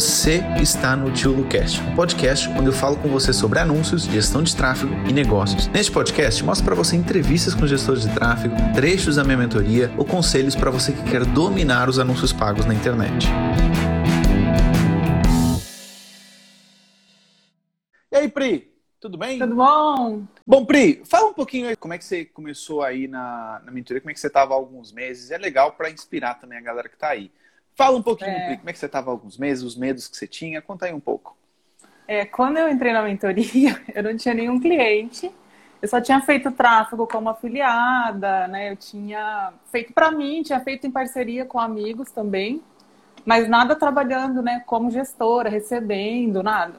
Você está no Tio Lucast, um podcast onde eu falo com você sobre anúncios, gestão de tráfego e negócios. Neste podcast, mostro para você entrevistas com gestores de tráfego, trechos da minha mentoria ou conselhos para você que quer dominar os anúncios pagos na internet. E aí, Pri? Tudo bem? Tudo bom? Bom, Pri, fala um pouquinho aí como é que você começou aí na, na mentoria, como é que você estava há alguns meses. É legal para inspirar também a galera que está aí. Fala um pouquinho, é. Pri, como é que você estava há alguns meses, os medos que você tinha. Conta aí um pouco. É, quando eu entrei na mentoria, eu não tinha nenhum cliente. Eu só tinha feito tráfego como afiliada, né? Eu tinha feito para mim, tinha feito em parceria com amigos também, mas nada trabalhando, né, como gestora, recebendo, nada.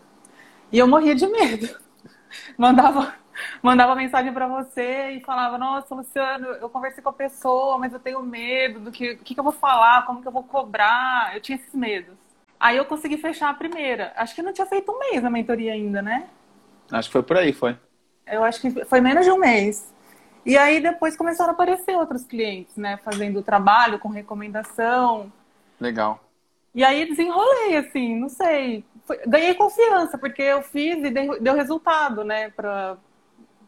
E eu morria de medo. Mandava mandava mensagem para você e falava: Nossa, Luciano, eu conversei com a pessoa, mas eu tenho medo do que, que, que eu vou falar, como que eu vou cobrar. Eu tinha esses medos. Aí eu consegui fechar a primeira. Acho que não tinha feito um mês na mentoria ainda, né? Acho que foi por aí, foi. Eu acho que foi menos de um mês. E aí depois começaram a aparecer outros clientes, né? Fazendo trabalho com recomendação. Legal. E aí desenrolei, assim, não sei. Foi, ganhei confiança, porque eu fiz e deu, deu resultado, né? Pra,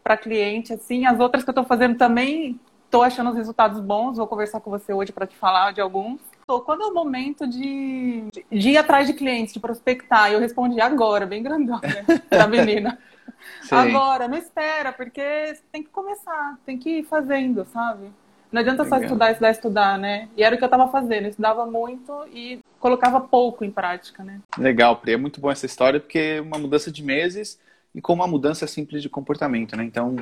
para cliente, assim. As outras que eu estou fazendo também estou achando os resultados bons. Vou conversar com você hoje para te falar de alguns. Quando é o momento de, de, ir atrás de clientes, de prospectar? Eu respondi agora, bem grandão, né? Pra menina. Sim. Agora, não espera, porque tem que começar, tem que ir fazendo, sabe? Não adianta só estudar, estudar, estudar, né? E era o que eu estava fazendo. Eu estudava muito e colocava pouco em prática, né? Legal, Pri. É muito bom essa história, porque uma mudança de meses e com uma mudança simples de comportamento, né? Então,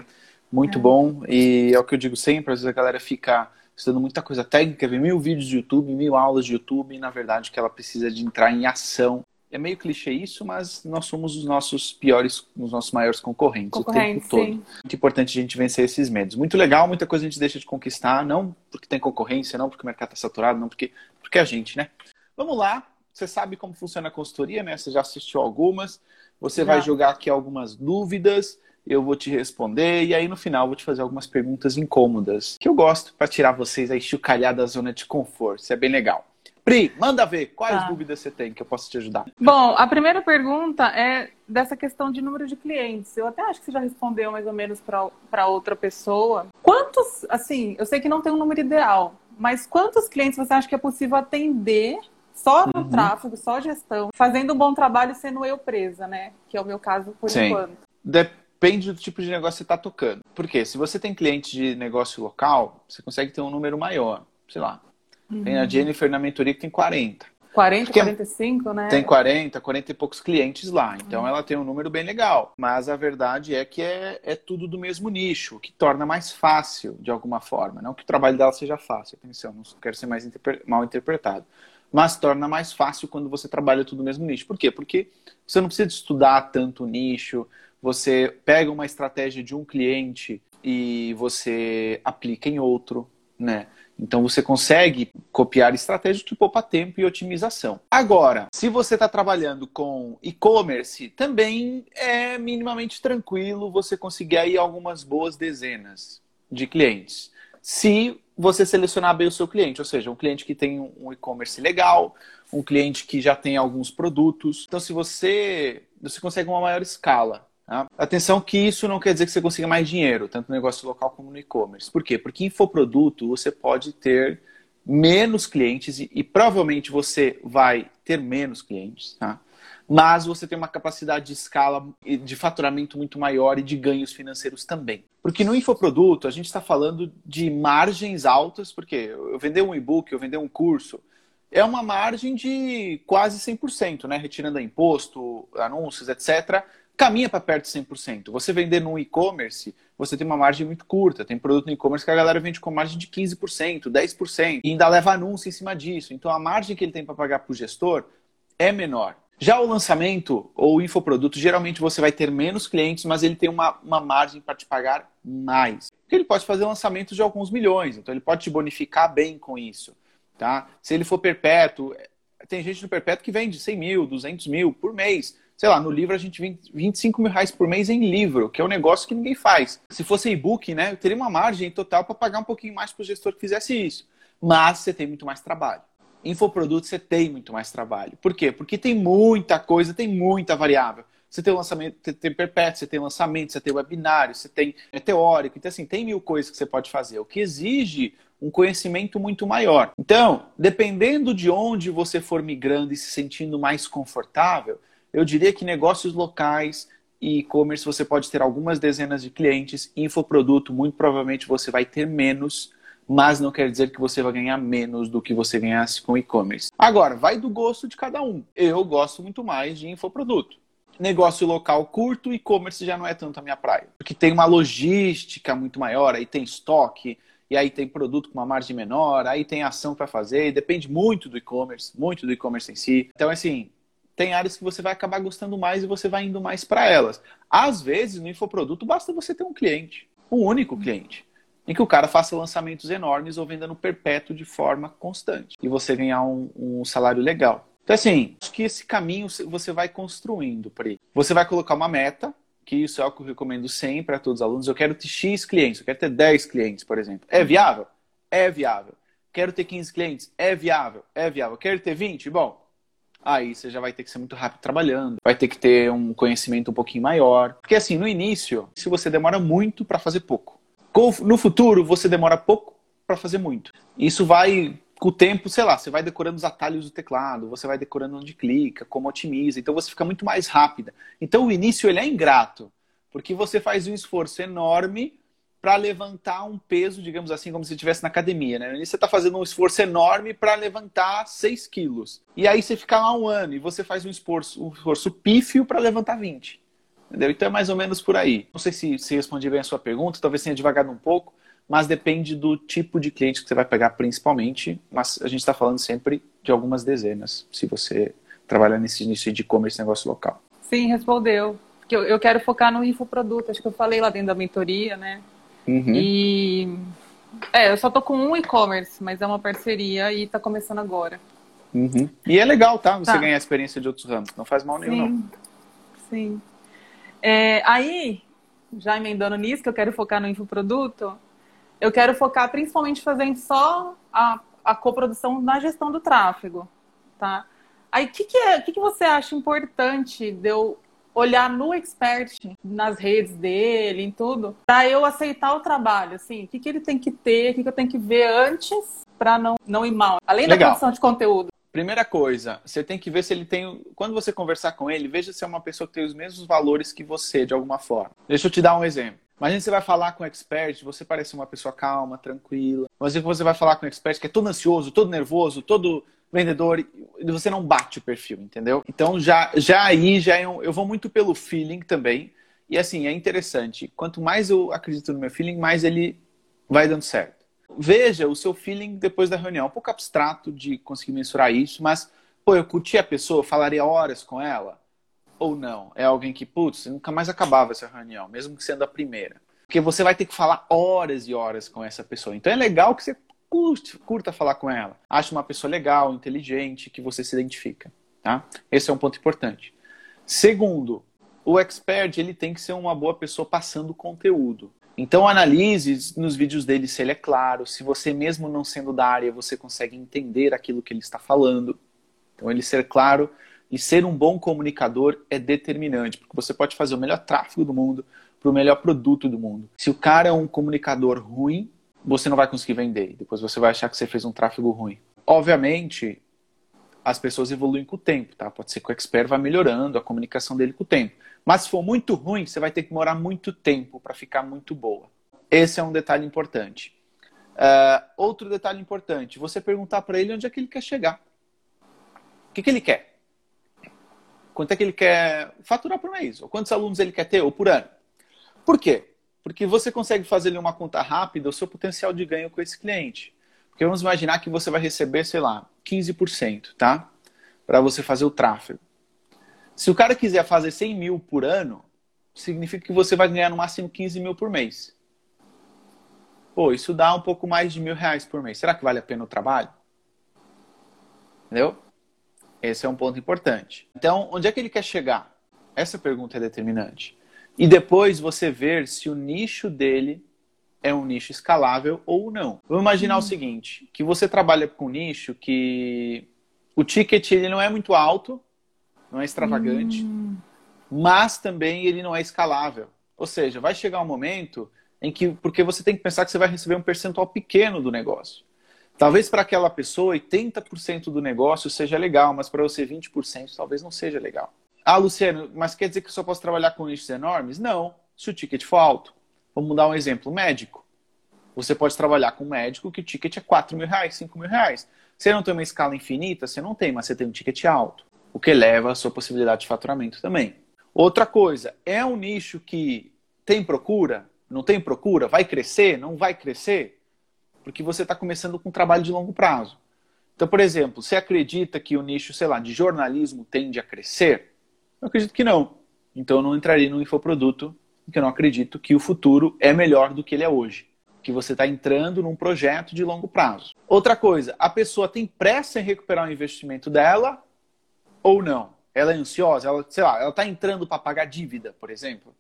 muito é. bom. E é o que eu digo sempre, às vezes a galera fica estudando muita coisa técnica, vê mil vídeos de YouTube, mil aulas de YouTube, e na verdade que ela precisa de entrar em ação. É meio clichê isso, mas nós somos os nossos piores, os nossos maiores concorrentes, concorrentes o tempo todo. Sim. Muito importante a gente vencer esses medos. Muito legal, muita coisa a gente deixa de conquistar, não porque tem concorrência, não porque o mercado está saturado, não porque, porque a gente, né? Vamos lá, você sabe como funciona a consultoria, né? Você já assistiu algumas. Você vai jogar aqui algumas dúvidas, eu vou te responder e aí no final vou te fazer algumas perguntas incômodas que eu gosto para tirar vocês aí chucalhar da zona de conforto. Isso é bem legal. Pri, manda ver quais tá. dúvidas você tem que eu posso te ajudar. Bom, a primeira pergunta é dessa questão de número de clientes. Eu até acho que você já respondeu mais ou menos para outra pessoa. Quantos, assim, eu sei que não tem um número ideal, mas quantos clientes você acha que é possível atender só no uhum. tráfego, só gestão, fazendo um bom trabalho sendo eu presa, né? Que é o meu caso por Sim. enquanto. Depende do tipo de negócio que você está tocando. Porque se você tem cliente de negócio local, você consegue ter um número maior. Sei lá. Uhum. Tem a uhum. Jennifer na mentoria que tem 40. 40, Porque 45, né? Tem 40, 40 e poucos clientes lá. Então uhum. ela tem um número bem legal. Mas a verdade é que é, é tudo do mesmo nicho, o que torna mais fácil de alguma forma. Não que o trabalho dela seja fácil, atenção, não quero ser mais interpre mal interpretado mas torna mais fácil quando você trabalha tudo no mesmo nicho. Por quê? Porque você não precisa estudar tanto o nicho, você pega uma estratégia de um cliente e você aplica em outro, né? Então você consegue copiar estratégias que poupa tempo e otimização. Agora, se você está trabalhando com e-commerce, também é minimamente tranquilo você conseguir aí algumas boas dezenas de clientes. Se você selecionar bem o seu cliente, ou seja, um cliente que tem um e-commerce legal, um cliente que já tem alguns produtos. Então, se você, você consegue uma maior escala. Tá? Atenção que isso não quer dizer que você consiga mais dinheiro, tanto no negócio local como no e-commerce. Por quê? Porque infoproduto você pode ter menos clientes e, e provavelmente você vai ter menos clientes, tá? Mas você tem uma capacidade de escala, de faturamento muito maior e de ganhos financeiros também. Porque no infoproduto a gente está falando de margens altas, porque eu vender um e-book, eu vender um curso, é uma margem de quase 100%, né? Retirando imposto, anúncios, etc., caminha para perto de 100%. Você vender no e-commerce, você tem uma margem muito curta. Tem produto no e-commerce que a galera vende com margem de 15%, 10%, e ainda leva anúncio em cima disso. Então a margem que ele tem para pagar para o gestor é menor. Já o lançamento ou o infoproduto, geralmente você vai ter menos clientes, mas ele tem uma, uma margem para te pagar mais. Porque ele pode fazer lançamentos de alguns milhões, então ele pode te bonificar bem com isso. Tá? Se ele for perpétuo, tem gente no perpétuo que vende 100 mil, 200 mil por mês. Sei lá, no livro a gente vende 25 mil reais por mês em livro, que é um negócio que ninguém faz. Se fosse e-book, né, eu teria uma margem total para pagar um pouquinho mais para o gestor que fizesse isso. Mas você tem muito mais trabalho. Infoproduto você tem muito mais trabalho. Por quê? Porque tem muita coisa, tem muita variável. Você tem o lançamento, tem perpétuo, você tem lançamento, você tem webinário, você tem é teórico. Então, assim, tem mil coisas que você pode fazer, o que exige um conhecimento muito maior. Então, dependendo de onde você for migrando e se sentindo mais confortável, eu diria que negócios locais e e-commerce você pode ter algumas dezenas de clientes, infoproduto, muito provavelmente você vai ter menos, mas não quer dizer que você vai ganhar menos do que você ganhasse com e-commerce. Agora, vai do gosto de cada um. Eu gosto muito mais de infoproduto negócio local curto, e-commerce já não é tanto a minha praia. Porque tem uma logística muito maior, aí tem estoque, e aí tem produto com uma margem menor, aí tem ação para fazer, depende muito do e-commerce, muito do e-commerce em si. Então, assim, tem áreas que você vai acabar gostando mais e você vai indo mais para elas. Às vezes, no infoproduto, basta você ter um cliente, um único cliente, em que o cara faça lançamentos enormes ou venda no perpétuo de forma constante, e você ganhar um, um salário legal. Então, assim, acho que esse caminho você vai construindo aí. Você vai colocar uma meta, que isso é o que eu recomendo sempre a todos os alunos. Eu quero ter X clientes, eu quero ter 10 clientes, por exemplo. É viável? É viável. Quero ter 15 clientes? É viável. É viável. Quero ter 20? Bom, aí você já vai ter que ser muito rápido trabalhando, vai ter que ter um conhecimento um pouquinho maior. Porque assim, no início, se você demora muito para fazer pouco. No futuro, você demora pouco para fazer muito. Isso vai com o tempo, sei lá, você vai decorando os atalhos do teclado, você vai decorando onde clica, como otimiza, então você fica muito mais rápida. Então o início ele é ingrato, porque você faz um esforço enorme para levantar um peso, digamos assim, como se estivesse na academia, né? você está fazendo um esforço enorme para levantar 6 quilos. E aí você fica lá um ano e você faz um esforço, um esforço pífio para levantar 20. Entendeu? Então é mais ou menos por aí. Não sei se, se respondi bem a sua pergunta, talvez tenha devagado um pouco, mas depende do tipo de cliente que você vai pegar principalmente, mas a gente está falando sempre de algumas dezenas, se você trabalhar nesse início de e-commerce negócio local. Sim, respondeu. Eu, eu quero focar no infoproduto, acho que eu falei lá dentro da mentoria, né? Uhum. E é, eu só tô com um e-commerce, mas é uma parceria e está começando agora. Uhum. E é legal, tá? Você tá. ganhar experiência de outros ramos. Não faz mal nenhum, sim, não. Sim. É, aí, já emendando nisso, que eu quero focar no infoproduto, eu quero focar principalmente fazendo só a, a coprodução na gestão do tráfego, tá? Aí, o que, que, é, que, que você acha importante de eu olhar no expert, nas redes dele, em tudo, para eu aceitar o trabalho, assim, o que, que ele tem que ter, o que, que eu tenho que ver antes para não, não ir mal, além Legal. da produção de conteúdo. Primeira coisa, você tem que ver se ele tem. Quando você conversar com ele, veja se é uma pessoa que tem os mesmos valores que você, de alguma forma. Deixa eu te dar um exemplo. Imagina você vai falar com um expert, você parece uma pessoa calma, tranquila. Mas você vai falar com um expert que é todo ansioso, todo nervoso, todo vendedor, e você não bate o perfil, entendeu? Então já, já aí já é um, eu vou muito pelo feeling também. E assim, é interessante. Quanto mais eu acredito no meu feeling, mais ele vai dando certo. Veja o seu feeling depois da reunião. É um pouco abstrato de conseguir mensurar isso, mas, pô, eu curti a pessoa, falaria horas com ela ou não? É alguém que, putz, nunca mais acabava essa reunião, mesmo que sendo a primeira. Porque você vai ter que falar horas e horas com essa pessoa. Então é legal que você curte, curta falar com ela. Ache uma pessoa legal, inteligente, que você se identifica. Tá? Esse é um ponto importante. Segundo, o expert ele tem que ser uma boa pessoa passando conteúdo. Então analise nos vídeos dele se ele é claro, se você mesmo não sendo da área, você consegue entender aquilo que ele está falando. Então ele ser claro e ser um bom comunicador é determinante, porque você pode fazer o melhor tráfego do mundo para o melhor produto do mundo. Se o cara é um comunicador ruim, você não vai conseguir vender. Depois você vai achar que você fez um tráfego ruim. Obviamente, as pessoas evoluem com o tempo, tá? Pode ser que o expert vá melhorando a comunicação dele com o tempo. Mas se for muito ruim, você vai ter que demorar muito tempo para ficar muito boa. Esse é um detalhe importante. Uh, outro detalhe importante, você perguntar para ele onde é que ele quer chegar. O que, que ele quer? quanto é que ele quer faturar por mês, ou quantos alunos ele quer ter, ou por ano. Por quê? Porque você consegue fazer uma conta rápida, o seu potencial de ganho com esse cliente. Porque vamos imaginar que você vai receber, sei lá, 15%, tá? Para você fazer o tráfego. Se o cara quiser fazer 100 mil por ano, significa que você vai ganhar no máximo 15 mil por mês. Pô, isso dá um pouco mais de mil reais por mês. Será que vale a pena o trabalho? Entendeu? Esse é um ponto importante. Então, onde é que ele quer chegar? Essa pergunta é determinante. E depois você ver se o nicho dele é um nicho escalável ou não. Vamos imaginar hum. o seguinte, que você trabalha com um nicho que o ticket ele não é muito alto, não é extravagante, hum. mas também ele não é escalável. Ou seja, vai chegar um momento em que, porque você tem que pensar que você vai receber um percentual pequeno do negócio. Talvez para aquela pessoa 80% do negócio seja legal, mas para você 20% talvez não seja legal. Ah, Luciano, mas quer dizer que eu só posso trabalhar com nichos enormes? Não, se o ticket for alto. Vamos dar um exemplo, médico. Você pode trabalhar com um médico que o ticket é 4 mil reais, 5 mil reais. Você não tem uma escala infinita? Você não tem, mas você tem um ticket alto, o que eleva a sua possibilidade de faturamento também. Outra coisa, é um nicho que tem procura? Não tem procura? Vai crescer? Não vai crescer? Porque você está começando com um trabalho de longo prazo. Então, por exemplo, você acredita que o nicho, sei lá, de jornalismo tende a crescer? Eu acredito que não. Então, eu não entraria no infoproduto, porque eu não acredito que o futuro é melhor do que ele é hoje. Que você está entrando num projeto de longo prazo. Outra coisa, a pessoa tem pressa em recuperar o investimento dela ou não? Ela é ansiosa? Ela, sei lá, ela está entrando para pagar dívida, por exemplo?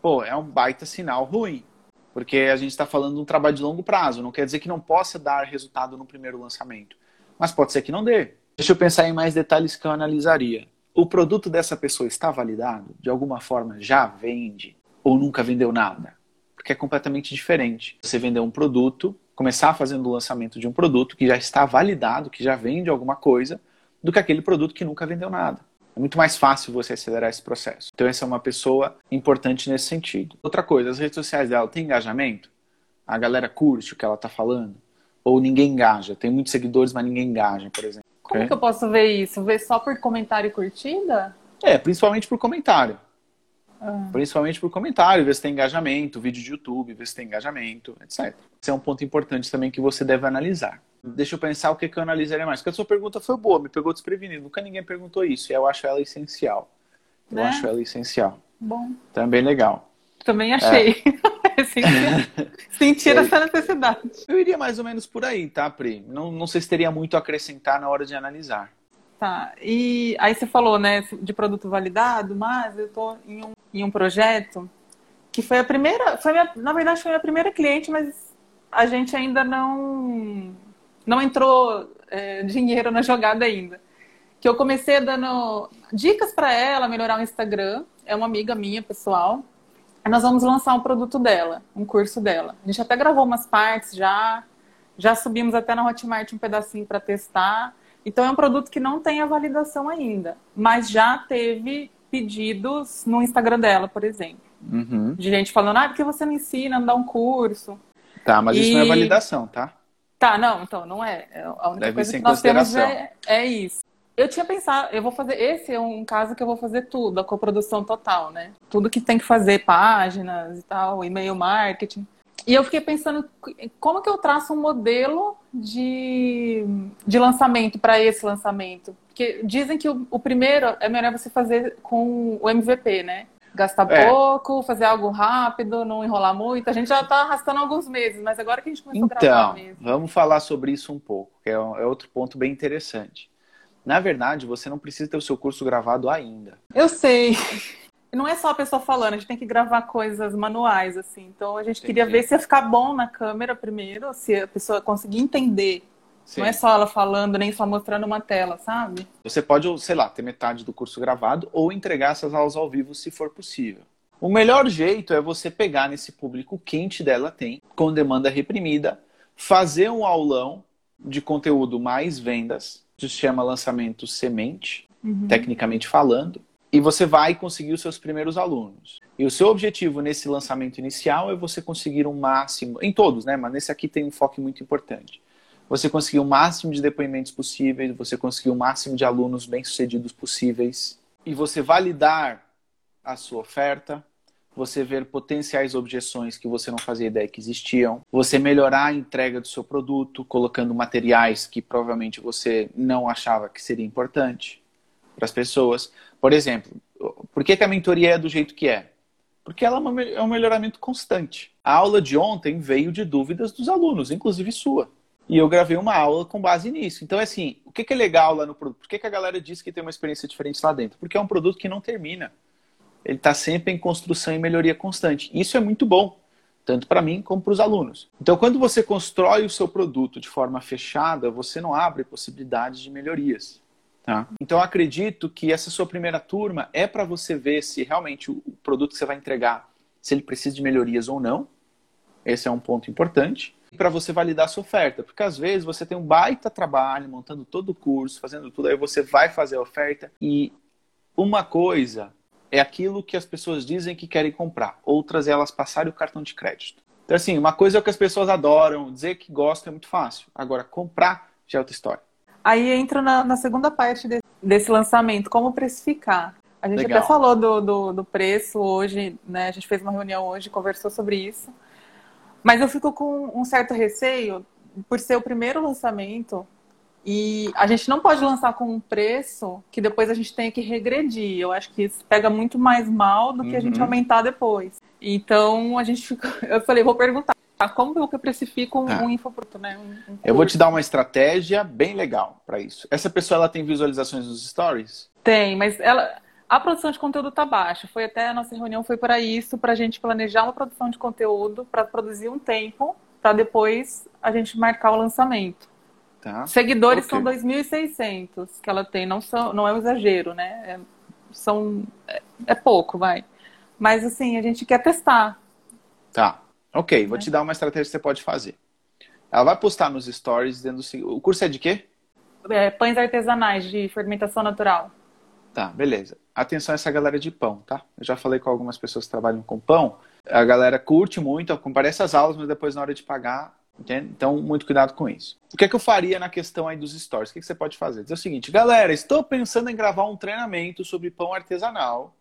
Pô, é um baita sinal ruim. Porque a gente está falando de um trabalho de longo prazo. Não quer dizer que não possa dar resultado no primeiro lançamento. Mas pode ser que não dê. Deixa eu pensar em mais detalhes que eu analisaria. O produto dessa pessoa está validado? De alguma forma já vende? Ou nunca vendeu nada? Porque é completamente diferente. Você vender um produto, começar fazendo o lançamento de um produto que já está validado, que já vende alguma coisa, do que aquele produto que nunca vendeu nada. É muito mais fácil você acelerar esse processo. Então, essa é uma pessoa importante nesse sentido. Outra coisa, as redes sociais dela têm engajamento? A galera curte o que ela está falando? Ou ninguém engaja? Tem muitos seguidores, mas ninguém engaja, por exemplo. Como okay? que eu posso ver isso? Ver só por comentário e curtida? É, principalmente por comentário. Ah. Principalmente por comentário, ver se tem engajamento, vídeo de YouTube, ver se tem engajamento, etc. Esse é um ponto importante também que você deve analisar. Deixa eu pensar o que, que eu analisaria mais. Porque a sua pergunta foi boa, me pegou desprevenido. Nunca ninguém perguntou isso. E eu acho ela essencial. Eu né? acho ela essencial. Bom. Também legal. Também achei. É. Sentir essa necessidade. Eu iria mais ou menos por aí, tá, Pri? Não, não sei se teria muito a acrescentar na hora de analisar. Tá. E aí você falou, né, de produto validado, mas eu tô em um, em um projeto que foi a primeira, foi minha, na verdade foi a minha primeira cliente, mas a gente ainda não não entrou é, dinheiro na jogada ainda. Que eu comecei dando dicas para ela melhorar o Instagram. É uma amiga minha, pessoal. Nós vamos lançar um produto dela, um curso dela. A gente até gravou umas partes já, já subimos até na Hotmart um pedacinho para testar. Então é um produto que não tem a validação ainda, mas já teve pedidos no Instagram dela, por exemplo. Uhum. De gente falando, ah, por que você não ensina, não dá um curso? Tá, mas e... isso não é validação, tá? Tá, não, então, não é. é a única Deve coisa que nós temos é, é isso. Eu tinha pensado, eu vou fazer. Esse é um caso que eu vou fazer tudo, a coprodução total, né? Tudo que tem que fazer, páginas e tal, e-mail marketing. E eu fiquei pensando como que eu traço um modelo de, de lançamento para esse lançamento. Porque dizem que o, o, primeiro é melhor você fazer com o MVP, né? gastar é. pouco, fazer algo rápido, não enrolar muito. A gente já está arrastando alguns meses, mas agora que a gente começou então, a gravar mesmo. Vamos falar sobre isso um pouco, que é, é outro ponto bem interessante. Na verdade, você não precisa ter o seu curso gravado ainda. Eu sei. Não é só a pessoa falando, a gente tem que gravar coisas manuais, assim. Então a gente Entendi. queria ver se ia ficar bom na câmera primeiro, se a pessoa conseguir entender Sim. Não é só ela falando, nem só mostrando uma tela, sabe? Você pode, sei lá, ter metade do curso gravado ou entregar essas aulas ao vivo se for possível. O melhor jeito é você pegar nesse público quente dela tem, com demanda reprimida, fazer um aulão de conteúdo mais vendas, se chama lançamento semente, uhum. tecnicamente falando, e você vai conseguir os seus primeiros alunos. E o seu objetivo nesse lançamento inicial é você conseguir um máximo, em todos, né? Mas nesse aqui tem um foco muito importante você conseguir o máximo de depoimentos possíveis, você conseguir o máximo de alunos bem-sucedidos possíveis e você validar a sua oferta, você ver potenciais objeções que você não fazia ideia que existiam, você melhorar a entrega do seu produto, colocando materiais que provavelmente você não achava que seria importante para as pessoas. Por exemplo, por que, que a mentoria é do jeito que é? Porque ela é, é um melhoramento constante. A aula de ontem veio de dúvidas dos alunos, inclusive sua. E eu gravei uma aula com base nisso. Então, assim, o que, que é legal lá no produto? Por que, que a galera diz que tem uma experiência diferente lá dentro? Porque é um produto que não termina. Ele está sempre em construção e melhoria constante. Isso é muito bom. tanto para mim como para os alunos. Então, quando você constrói o seu produto de forma fechada, você não abre possibilidades de melhorias. Tá? Então, acredito que essa sua primeira turma é para você ver se realmente o produto que você vai entregar, se ele precisa de melhorias ou não. Esse é um ponto importante. Para você validar a sua oferta, porque às vezes você tem um baita trabalho montando todo o curso, fazendo tudo, aí você vai fazer a oferta e uma coisa é aquilo que as pessoas dizem que querem comprar, outras é elas passarem o cartão de crédito. Então, assim, uma coisa é o que as pessoas adoram, dizer que gostam é muito fácil. Agora, comprar já é outra história. Aí entra na, na segunda parte de, desse lançamento, como precificar. A gente Legal. até falou do, do, do, preço hoje, né? A gente fez uma reunião hoje, conversou sobre isso. Mas eu fico com um certo receio, por ser o primeiro lançamento, e a gente não pode lançar com um preço que depois a gente tenha que regredir. Eu acho que isso pega muito mais mal do que uhum. a gente uhum. aumentar depois. Então a gente fica. Eu falei, vou perguntar. Como eu precifico um, ah. um infoproduto, né? Um, um eu vou te dar uma estratégia bem legal para isso. Essa pessoa ela tem visualizações nos stories? Tem, mas ela a produção de conteúdo está baixa. Foi até a nossa reunião foi para isso, para a gente planejar uma produção de conteúdo, para produzir um tempo, para depois a gente marcar o lançamento. Tá. Seguidores okay. são 2.600 que ela tem, não, são, não é um exagero, né? É, são, é, é, pouco, vai. Mas assim, a gente quer testar. Tá, ok. Vou é. te dar uma estratégia que você pode fazer. Ela vai postar nos stories dizendo o curso é de quê? É, pães artesanais de fermentação natural. Tá, beleza. Atenção a essa galera de pão, tá? Eu já falei com algumas pessoas que trabalham com pão. A galera curte muito, comparece às aulas, mas depois na hora de pagar Entende? Então, muito cuidado com isso. O que é que eu faria na questão aí dos stories? O que, é que você pode fazer? Dizer o seguinte, galera, estou pensando em gravar um treinamento sobre pão artesanal.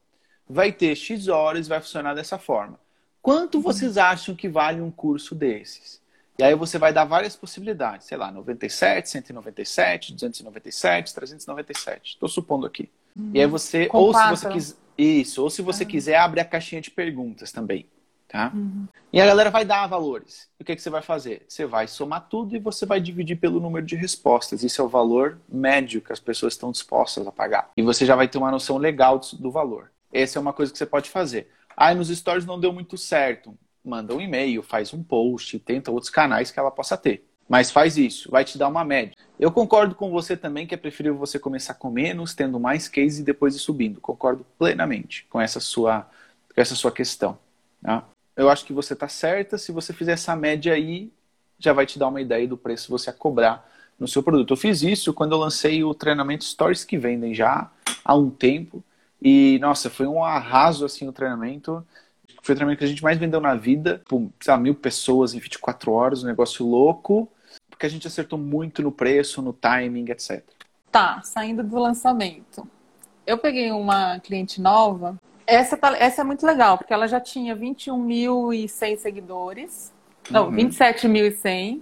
Vai ter X horas, vai funcionar dessa forma. Quanto uhum. vocês acham que vale um curso desses? E aí você vai dar várias possibilidades, sei lá, 97, 197, 297, 397. Estou supondo aqui. Uhum. E aí você, Com ou quatro. se você quiser, isso, ou se você uhum. quiser, abre a caixinha de perguntas também. Tá? Uhum. E a galera vai dar valores. O que, que você vai fazer? Você vai somar tudo e você vai dividir pelo número de respostas. Isso é o valor médio que as pessoas estão dispostas a pagar. E você já vai ter uma noção legal do valor. Essa é uma coisa que você pode fazer. Ah, nos stories não deu muito certo. Manda um e-mail, faz um post, tenta outros canais que ela possa ter. Mas faz isso, vai te dar uma média. Eu concordo com você também que é preferível você começar com menos, tendo mais case e depois ir subindo. Concordo plenamente com essa sua, com essa sua questão. Tá? Eu acho que você está certa. Se você fizer essa média aí, já vai te dar uma ideia do preço que você a cobrar no seu produto. Eu fiz isso quando eu lancei o treinamento Stories que vendem já há um tempo. E, nossa, foi um arraso assim o treinamento. Foi o treinamento que a gente mais vendeu na vida. Por, sei lá, mil pessoas em 24 horas, um negócio louco. Porque a gente acertou muito no preço, no timing, etc. Tá, saindo do lançamento. Eu peguei uma cliente nova essa, tá, essa é muito legal, porque ela já tinha 21.100 seguidores. Não, uhum. 27.100.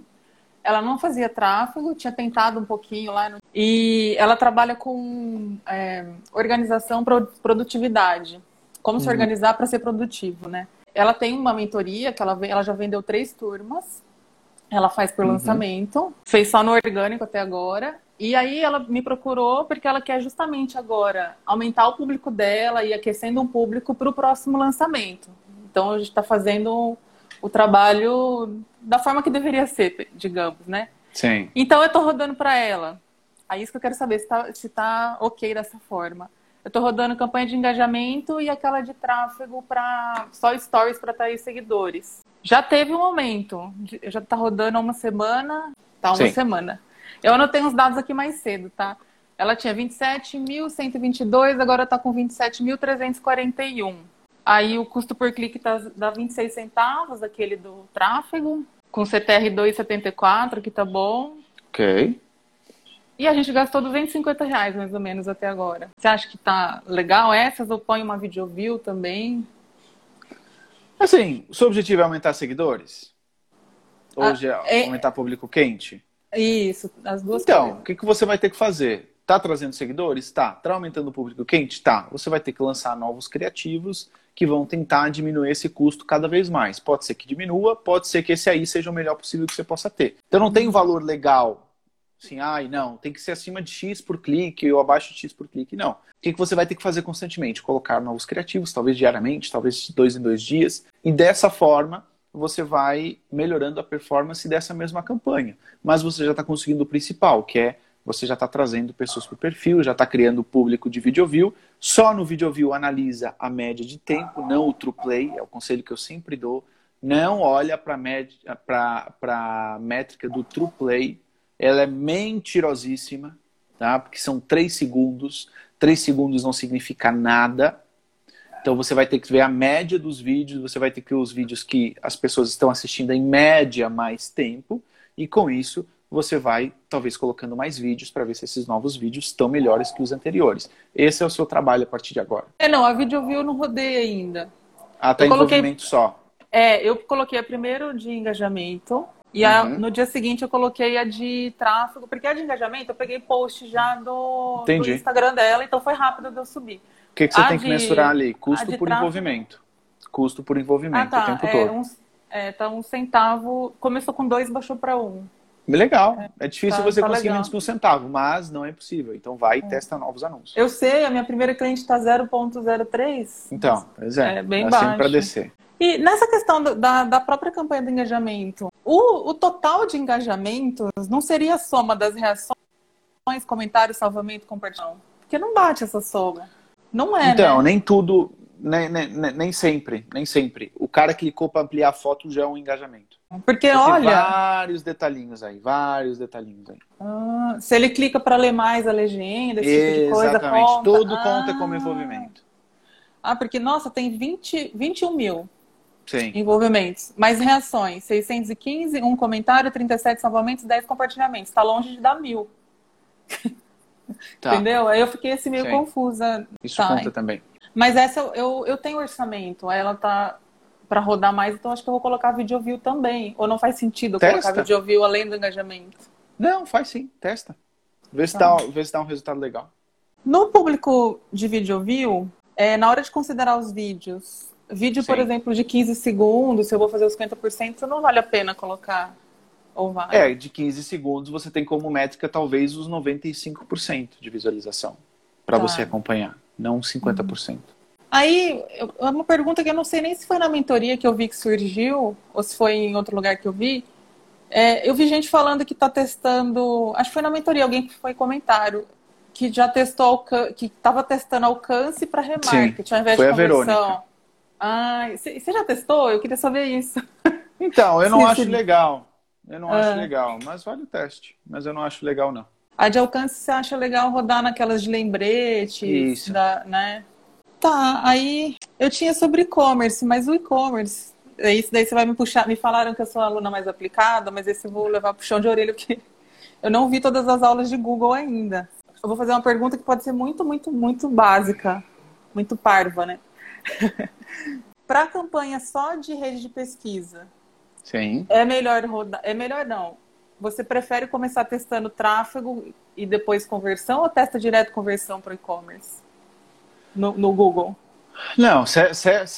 Ela não fazia tráfego, tinha tentado um pouquinho lá. No... E ela trabalha com é, organização, produtividade. Como uhum. se organizar para ser produtivo, né? Ela tem uma mentoria que ela, ela já vendeu três turmas. Ela faz por uhum. lançamento. Fez só no orgânico até agora. E aí ela me procurou porque ela quer justamente agora aumentar o público dela e aquecendo um público para o próximo lançamento. Então a gente está fazendo o trabalho da forma que deveria ser, digamos, né? Sim. Então eu estou rodando para ela. Aí isso que eu quero saber se está se tá ok dessa forma. Eu estou rodando campanha de engajamento e aquela de tráfego para só stories para atrair seguidores. Já teve um momento, já está rodando há uma semana, tá uma Sim. semana. Eu anotei uns dados aqui mais cedo, tá? Ela tinha 27.122, agora está com 27.341. Aí o custo por clique tá, dá 26 centavos, aquele do tráfego, com CTR 2,74, que tá bom. Ok. E a gente gastou 250 reais, mais ou menos, até agora. Você acha que tá legal essas? Ou põe uma videoview também? Assim, o seu objetivo é aumentar seguidores? Hoje ah, é aumentar público quente? Isso, as duas Então, o que, que você vai ter que fazer? Tá trazendo seguidores? Tá. Tá aumentando o público quente? Tá. Você vai ter que lançar novos criativos que vão tentar diminuir esse custo cada vez mais. Pode ser que diminua, pode ser que esse aí seja o melhor possível que você possa ter. Então não tem um valor legal. Assim, ai, não, tem que ser acima de X por clique ou abaixo de X por clique. Não. O que, que você vai ter que fazer constantemente? Colocar novos criativos, talvez diariamente, talvez de dois em dois dias. E dessa forma, você vai melhorando a performance dessa mesma campanha. Mas você já está conseguindo o principal, que é você já está trazendo pessoas para o perfil, já está criando público de video view. Só no video view analisa a média de tempo, não o true play, é o conselho que eu sempre dou. Não olha para a métrica do true play, ela é mentirosíssima, tá? porque são três segundos. Três segundos não significa nada. Então você vai ter que ver a média dos vídeos, você vai ter que ver os vídeos que as pessoas estão assistindo em média mais tempo, e com isso você vai talvez colocando mais vídeos para ver se esses novos vídeos estão melhores que os anteriores. Esse é o seu trabalho a partir de agora. É, não, a vídeo view eu não rodei ainda. Ah, tá em coloquei... só. É, eu coloquei a primeiro de engajamento, e a, uhum. no dia seguinte eu coloquei a de tráfego, porque a de engajamento eu peguei post já do, do Instagram dela, então foi rápido de eu subir. O que, que você a tem de, que mensurar ali? Custo por envolvimento. Custo por envolvimento ah, tá. o tempo é, todo. Um, é, tá um centavo. Começou com dois, baixou para um. Legal. É, é difícil tá, você tá conseguir legal. menos que um centavo, mas não é impossível. Então vai e é. testa novos anúncios. Eu sei, a minha primeira cliente está 0.03. Então, pois é. É bem é baixo. para descer. E nessa questão da, da própria campanha de engajamento, o, o total de engajamentos não seria a soma das reações, comentários, salvamento, compartilhamento? Porque não bate essa soma. Não é, Então, né? nem tudo, nem, nem, nem sempre, nem sempre. O cara clicou para ampliar a foto já é um engajamento. Porque, olha. vários detalhinhos aí, vários detalhinhos aí. Ah, se ele clica para ler mais a legenda, esse Exatamente. tipo de coisa. Conta. tudo ah. conta como envolvimento. Ah, porque, nossa, tem 20, 21 mil Sim. envolvimentos. Mais reações: 615, um comentário, 37 salvamentos, 10 compartilhamentos. Está longe de dar mil. Tá. Entendeu? Aí eu fiquei assim meio Sim. confusa. Isso tá. conta também. Mas essa eu, eu tenho orçamento, ela tá para rodar mais, então acho que eu vou colocar video view também. Ou não faz sentido testa. colocar video view além do engajamento? Não, faz sim, testa. Vê se, tá. dá, vê se dá um resultado legal. No público de video view, é, na hora de considerar os vídeos, vídeo, sim. por exemplo, de 15 segundos, se eu vou fazer os 50%, não vale a pena colocar. Ou? É, de 15 segundos você tem como métrica talvez os 95% de visualização para tá. você acompanhar, não 50%. Uhum. Aí, é uma pergunta que eu não sei nem se foi na mentoria que eu vi que surgiu, ou se foi em outro lugar que eu vi. É, eu vi gente falando que está testando. Acho que foi na mentoria, alguém que foi comentário, que já testou, que estava testando alcance para remarketing, ao invés foi de conversão. A Verônica. Ah, você já testou? Eu queria saber isso. Então, eu não sim, acho sim. legal. Eu não ah. acho legal, mas vale o teste. Mas eu não acho legal, não. A de alcance você acha legal rodar naquelas de lembrete, Isso. Da, né? Tá, aí eu tinha sobre e-commerce, mas o e-commerce, isso daí você vai me puxar, me falaram que eu sou aluna mais aplicada, mas esse eu vou levar pro chão de orelha, porque eu não vi todas as aulas de Google ainda. Eu vou fazer uma pergunta que pode ser muito, muito, muito básica, muito parva, né? Para campanha só de rede de pesquisa, Sim. é melhor rodar, é melhor não. Você prefere começar testando tráfego e depois conversão ou testa direto conversão para o e-commerce? no, no Google? Não, se,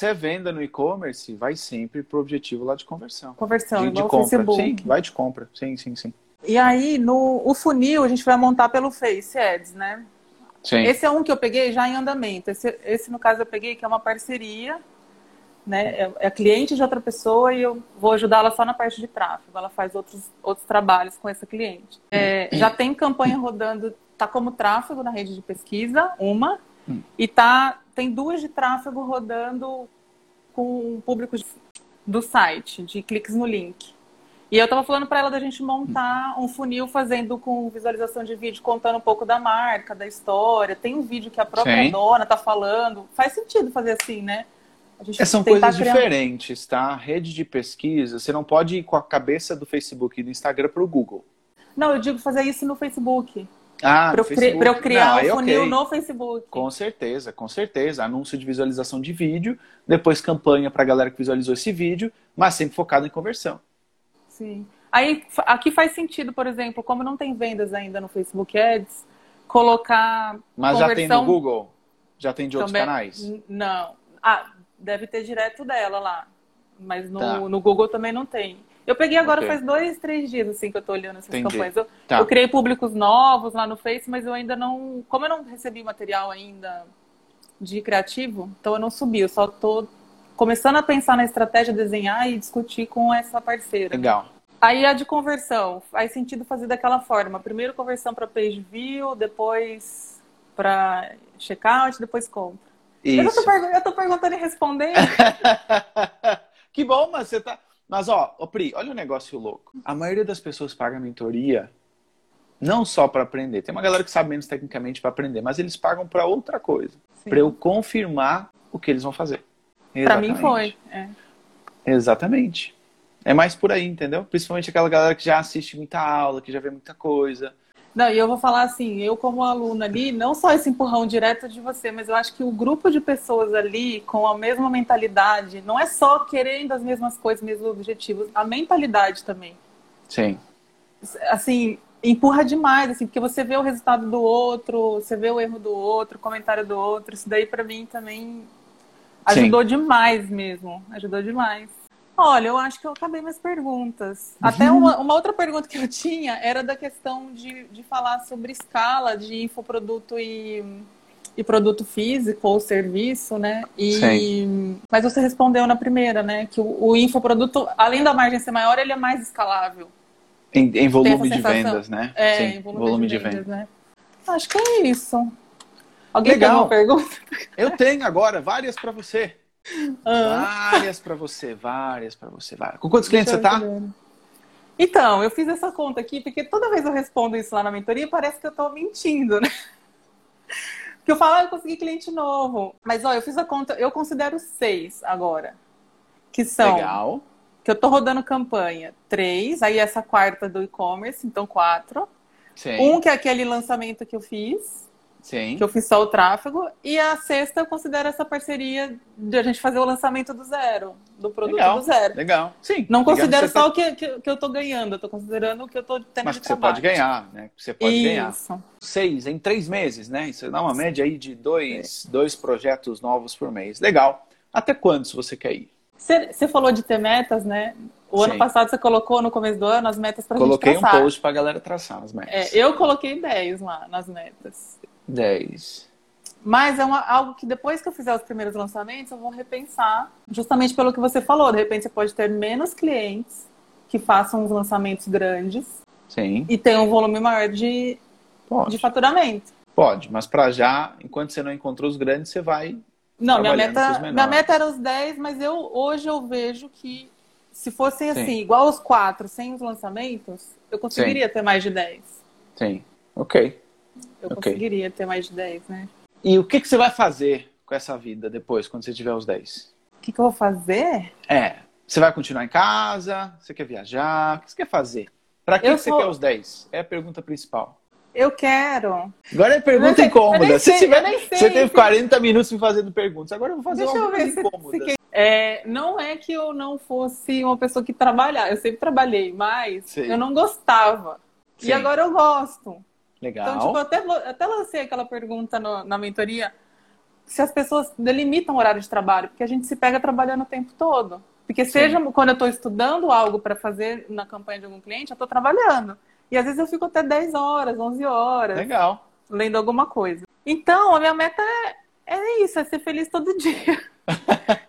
é venda no e-commerce, vai sempre para o objetivo lá de conversão. Conversão, de, de compra. Facebook. Sim, vai de compra. Sim, sim, sim. E aí, no o funil, a gente vai montar pelo Face Ads, né? Sim. Esse é um que eu peguei já em andamento. Esse, esse no caso, eu peguei que é uma parceria, né? É, é cliente de outra pessoa e eu vou ajudá-la só na parte de tráfego. Ela faz outros, outros trabalhos com essa cliente. É, já tem campanha rodando, tá como tráfego na rede de pesquisa, uma, Hum. E tá, tem duas de tráfego rodando com o público do site, de cliques no link. E eu estava falando para ela da gente montar um funil fazendo com visualização de vídeo, contando um pouco da marca, da história. Tem um vídeo que a própria Sim. dona tá falando. Faz sentido fazer assim, né? É, são coisas criar... diferentes, tá? Rede de pesquisa, você não pode ir com a cabeça do Facebook e do Instagram para o Google. Não, eu digo fazer isso no Facebook. Ah, para eu, eu, criar Não, um funil okay. no Facebook. Com certeza, com certeza. Anúncio de visualização de vídeo, depois campanha para a galera que visualizou esse vídeo, mas sempre focado em conversão. Sim. Aí, aqui faz sentido, por exemplo, como não tem vendas ainda no Facebook Ads, colocar. Mas conversão... já tem no Google? Já tem de outros Também... canais? Não. Ah, deve ter direto dela lá. Mas no, tá. no Google também não tem. Eu peguei agora okay. faz dois, três dias assim que eu tô olhando essas Entendi. campanhas. Eu, tá. eu, criei públicos novos lá no Face, mas eu ainda não. Como eu não recebi material ainda de criativo, então eu não subi, eu só tô começando a pensar na estratégia, desenhar e discutir com essa parceira. Legal. Aí a de conversão, faz sentido fazer daquela forma. Primeiro conversão para page view, depois para checkout, depois compra. Isso. Eu, tô eu tô perguntando e respondendo. que bom, mas você tá. Mas ó, ô Pri, olha o um negócio louco. A maioria das pessoas paga mentoria não só para aprender. Tem uma galera que sabe menos tecnicamente para aprender, mas eles pagam para outra coisa, para eu confirmar o que eles vão fazer. Para mim foi. É. Exatamente. É mais por aí, entendeu? Principalmente aquela galera que já assiste muita aula, que já vê muita coisa. Não, e eu vou falar assim, eu como aluna ali, não só esse empurrão direto de você, mas eu acho que o grupo de pessoas ali com a mesma mentalidade, não é só querendo as mesmas coisas, mesmos objetivos, a mentalidade também. Sim. Assim, empurra demais, assim, porque você vê o resultado do outro, você vê o erro do outro, o comentário do outro, isso daí para mim também ajudou Sim. demais mesmo, ajudou demais. Olha, eu acho que eu acabei minhas perguntas. Uhum. Até uma, uma, outra pergunta que eu tinha era da questão de, de falar sobre escala de infoproduto e, e produto físico ou serviço, né? E, Sim. Mas você respondeu na primeira, né? Que o, o infoproduto, além da margem ser maior, ele é mais escalável. Em, em volume de vendas, né? É, Sim, em volume, volume de, de, vendas, né? Acho que é isso. Alguém Legal. tem uma pergunta? Eu tenho agora, várias para você. Várias para você, várias para você. Várias. Com quantos clientes você tá? Então, eu fiz essa conta aqui, porque toda vez eu respondo isso lá na mentoria, parece que eu tô mentindo, né? Porque eu falo, ah, eu consegui cliente novo. Mas, ó, eu fiz a conta, eu considero seis agora. Que são. Legal. Que eu tô rodando campanha. Três, aí essa quarta do e-commerce, então quatro. Sim. Um que é aquele lançamento que eu fiz. Sim. Que eu fiz só o tráfego. E a sexta eu considero essa parceria de a gente fazer o lançamento do zero, do produto legal, do zero. Legal. Sim. Não considero só tá... o que, que, que, eu tô ganhando, eu tô considerando o que eu tô tendo Mas de que você pode ganhar, né? Você pode Isso. ganhar. Seis em três meses, né? Isso dá uma média aí de dois, dois projetos novos por mês. Legal. Até quando se você quer ir? Você falou de ter metas, né? O Sim. ano passado você colocou no começo do ano as metas para Coloquei um post para a galera traçar as metas. É, eu coloquei 10 lá nas metas. 10. Mas é uma, algo que depois que eu fizer os primeiros lançamentos, eu vou repensar, justamente pelo que você falou. De repente, você pode ter menos clientes que façam os lançamentos grandes Sim. e tenham um volume maior de, de faturamento. Pode, mas para já, enquanto você não encontrou os grandes, você vai. Não, minha meta, minha meta era os 10, mas eu hoje eu vejo que se fossem assim, Sim. igual os quatro, sem os lançamentos, eu conseguiria Sim. ter mais de 10. Sim, ok. Eu okay. conseguiria ter mais de 10, né? E o que, que você vai fazer com essa vida depois, quando você tiver os 10? O que, que eu vou fazer? É. Você vai continuar em casa? Você quer viajar? O que você quer fazer? Para que, que você quer os 10? É a pergunta principal. Eu quero. Agora é pergunta sei, incômoda. Sei, tiver, você teve 40 minutos me fazendo perguntas. Agora eu vou fazer Deixa uma pergunta incômoda. Se... É, não é que eu não fosse uma pessoa que trabalhar. Eu sempre trabalhei, mas eu não gostava. Sim. E agora eu gosto. Legal. Então, tipo, eu até, até lancei aquela pergunta no, na mentoria se as pessoas delimitam o horário de trabalho, porque a gente se pega trabalhando o tempo todo. Porque seja Sim. quando eu estou estudando algo para fazer na campanha de algum cliente, eu estou trabalhando. E às vezes eu fico até 10 horas, 11 horas. Legal. Lendo alguma coisa. Então, a minha meta é, é isso, é ser feliz todo dia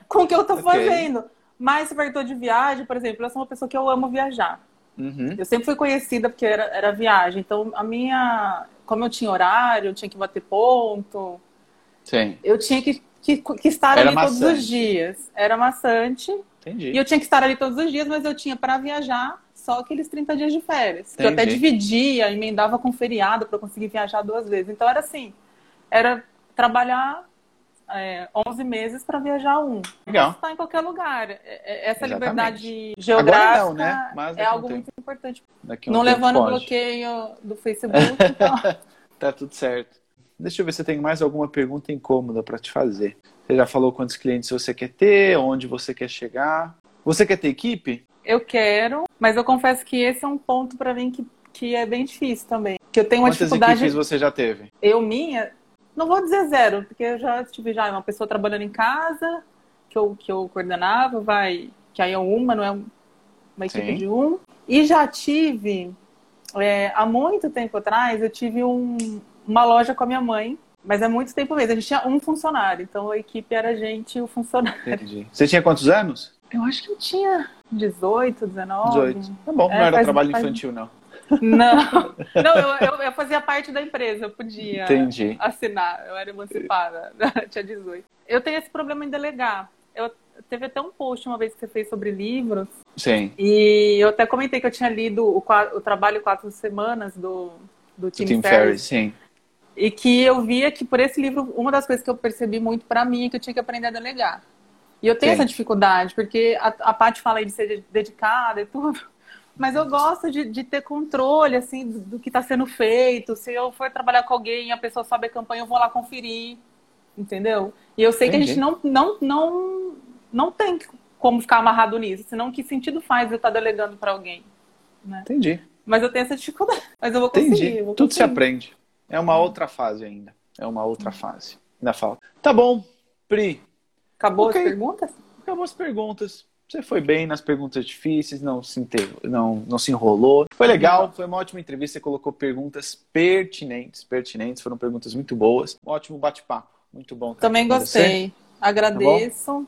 com o que eu estou okay. fazendo. Mas se eu de viagem, por exemplo, eu sou uma pessoa que eu amo viajar. Uhum. Eu sempre fui conhecida porque era, era viagem. Então, a minha. Como eu tinha horário, eu tinha que bater ponto. Sim. Eu tinha que, que, que estar era ali maçante. todos os dias. Era maçante. Entendi. E eu tinha que estar ali todos os dias, mas eu tinha para viajar só aqueles 30 dias de férias. Que eu até dividia, emendava com feriado para conseguir viajar duas vezes. Então era assim: era trabalhar é, 11 meses para viajar um. Legal. Estar em qualquer lugar. É, é, essa Exatamente. liberdade geográfica não, né? É algo muito importante. Um não levando o bloqueio do Facebook. Então... tá tudo certo. Deixa eu ver se tem mais alguma pergunta incômoda para te fazer. Você já falou quantos clientes você quer ter, onde você quer chegar. Você quer ter equipe? Eu quero, mas eu confesso que esse é um ponto para mim que, que é bem difícil também. Que eu tenho uma Quantas dificuldade. equipes você já teve? Eu minha, não vou dizer zero, porque eu já tive já uma pessoa trabalhando em casa, que eu, que eu coordenava, vai, que aí é uma, não é uma equipe Sim. de um. E já tive, é, há muito tempo atrás, eu tive um, uma loja com a minha mãe, Mas é muito tempo mesmo. A gente tinha um funcionário, então a equipe era a gente e o funcionário. Entendi. Você tinha quantos anos? Eu acho que eu tinha 18, 19. 18. Tá bom, não É, era faz- trabalho faz- infantil, não. Não, não eu, eu, eu fazia parte da empresa, eu podia Entendi. assinar, eu era emancipada, tinha 18. Eu tenho esse problema em delegar. Eu teve até um post uma vez que você fez sobre livros, Sim. e eu até comentei que eu tinha lido o, o trabalho Quatro Semanas do, do Tim, Tim Ferriss. Sim. E que eu via que por esse livro, uma das coisas que eu percebi muito pra mim é que eu tinha que aprender a delegar. E eu tenho Sim. essa dificuldade, porque a, a Paty fala aí de ser de- dedicada e tudo, mas eu gosto de, de ter controle, assim, do, do que está sendo feito. Se eu for trabalhar com alguém a pessoa sobe a campanha, eu vou lá conferir, entendeu? E eu sei que a Entendi. gente não, não, não, não tem como ficar amarrado nisso, senão que sentido faz eu estar delegando para alguém? Entendi. Mas eu tenho essa dificuldade. Mas eu vou conseguir. Entendi. vou Tudo se conseguir. aprende. É uma outra fase ainda. É uma outra fase. Ainda falta. Tá bom, Pri. Acabou Ok. as perguntas? Acabou as perguntas. Você foi bem nas perguntas difíceis, não se, inte- não, não se enrolou. Foi legal, foi uma ótima entrevista. Você colocou perguntas pertinentes, pertinentes, foram perguntas muito boas. Um ótimo bate-papo, muito bom. Também gostei. Agradeço.